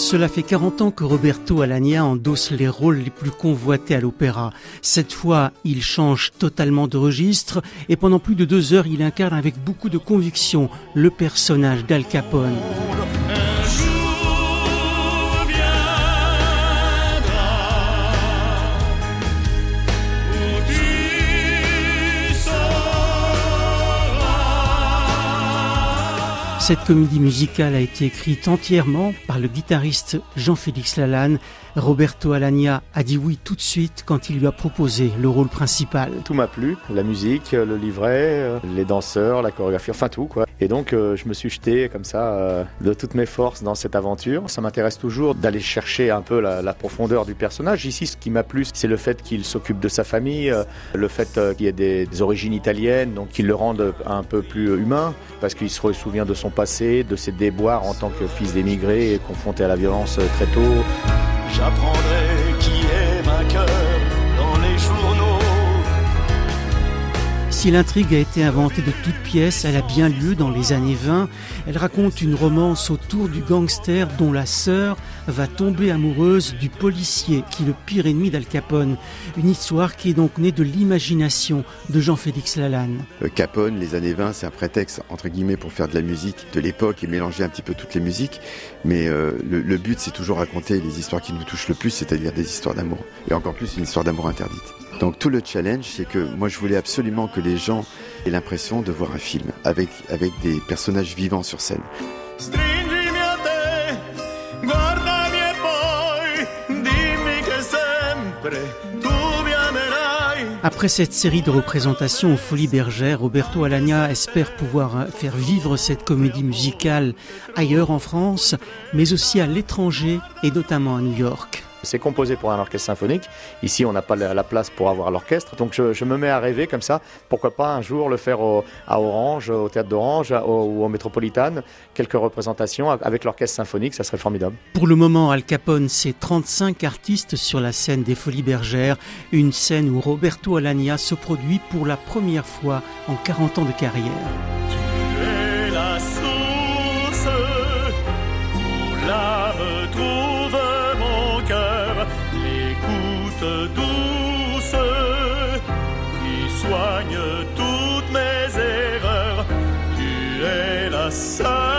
Cela fait 40 ans que Roberto Alagna endosse les rôles les plus convoités à l'opéra. Cette fois, il change totalement de registre et pendant plus de deux heures, il incarne avec beaucoup de conviction le personnage d'Al Capone. Cette comédie musicale a été écrite entièrement par le guitariste Jean-Félix Lalanne. Roberto Alagna a dit oui tout de suite quand il lui a proposé le rôle principal. Tout m'a plu, la musique, le livret, les danseurs, la chorégraphie, enfin tout quoi. Et donc euh, je me suis jeté comme ça euh, de toutes mes forces dans cette aventure. Ça m'intéresse toujours d'aller chercher un peu la, profondeur du personnage. Ici ce qui m'a plu c'est le fait qu'il s'occupe de sa famille, euh, le fait qu'il ait des, des, origines italiennes, donc qu'il le rende un peu plus humain parce qu'il se souvient de son de ses déboires en tant que fils d'émigré confronté à la violence très tôt. Si l'intrigue a été inventée de toutes pièces, elle a bien lieu dans les années 20. Elle raconte une romance autour du gangster dont la sœur va tomber amoureuse du policier qui est le pire ennemi d'Al Capone. Une histoire qui est donc née de l'imagination de Jean-Félix Lalanne. Euh, Capone, les années 20, c'est un prétexte entre guillemets pour faire de la musique de l'époque et mélanger un petit peu toutes les musiques. Mais euh, le, le but, c'est toujours raconter les histoires qui nous touchent le plus, c'est-à-dire des histoires d'amour. Et encore plus une histoire d'amour interdite. Donc tout le challenge, c'est que moi je voulais absolument que les gens aient l'impression de voir un film avec, avec des personnages vivants sur scène. Après cette série de représentations aux Folies Bergères, Roberto Alagna espère pouvoir faire vivre cette comédie musicale ailleurs en France, mais aussi à l'étranger et notamment à New York. C'est composé pour un orchestre symphonique. Ici, on n'a pas la place pour avoir l'orchestre. Donc, je, me mets à rêver comme ça. Pourquoi pas un jour le faire à Orange, au théâtre d'Orange ou au Métropolitane, quelques représentations avec l'orchestre symphonique, ça serait formidable. Pour le moment, Al Capone, c'est 35 artistes sur la scène des Folies Bergères, une scène où Roberto Alagna se produit pour la première fois en 40 ans de carrière. Qui soigne toutes mes erreurs. Tu es la seule